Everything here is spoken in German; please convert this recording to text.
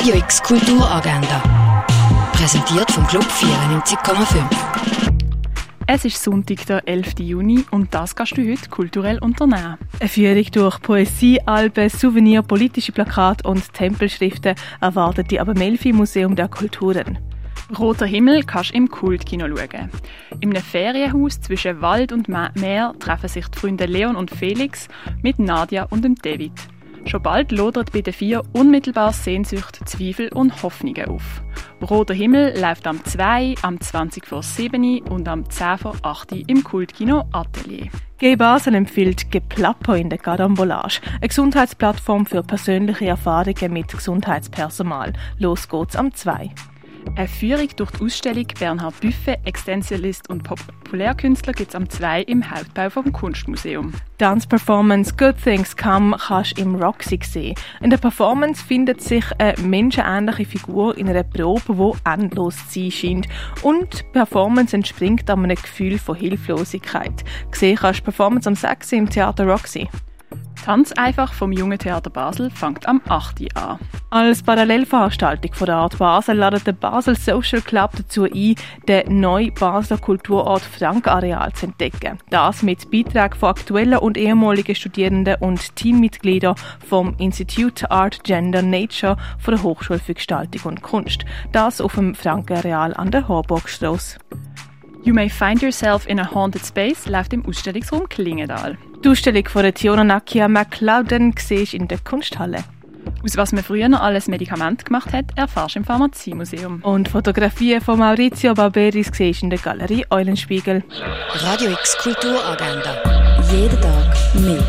Radio X Kulturagenda. Präsentiert vom Club 94,5. Es ist Sonntag, der 11. Juni und das kannst du heute kulturell unternehmen. Eine Führung durch Poesie, Alben, Souvenir, politische Plakate und Tempelschriften erwartet die aber Melfi Museum der Kulturen. Roter Himmel kannst du im Kultkino schauen. In einem Ferienhaus zwischen Wald und Meer treffen sich die Freunde Leon und Felix mit Nadia und dem David. Schon bald lodert bei den vier unmittelbar Sehnsucht, Zweifel und Hoffnungen auf. Roter Himmel läuft am 2, am 20 vor 7 und am 10 vor 8 im Kultkino Atelier. G Basel empfiehlt Geplapper in der Carambolage, eine Gesundheitsplattform für persönliche Erfahrungen mit Gesundheitspersonal. Los geht's am 2. Eine Führung durch die Ausstellung Bernhard Büffe, Extensionist und Populärkünstler gibt es am 2 im Hauptbau vom Kunstmuseum. Dance Performance Good Things Come kannst du im Roxy sehen. In der Performance findet sich eine menschenähnliche Figur in einer Probe, die endlos zu sein scheint. Und die Performance entspringt einem Gefühl von Hilflosigkeit. Gesehen kannst du Performance am 6 im Theater Roxy. Tanz einfach vom Jungen Theater Basel fängt am 8. an. Als Parallelveranstaltung von der Art Basel ladet der Basel Social Club dazu ein, den neuen Basler Kulturort Frank-Areal zu entdecken. Das mit Beiträgen von aktuellen und ehemaligen Studierenden und Teammitgliedern vom Institute Art Gender Nature von der Hochschule für Gestaltung und Kunst. Das auf dem Frank-Areal an der Horburgstrasse. You May Find Yourself in a Haunted Space läuft im Ausstellungsraum Klingendal. Die Ausstellung von der Tiona Nakia McLeod siehst in der Kunsthalle. Aus was man früher noch alles Medikament gemacht hat, erfährst du im Pharmaziemuseum. Und Fotografien von Maurizio Barberis siehst in der Galerie Eulenspiegel. Radio X Kulturagenda. Jeden Tag mehr.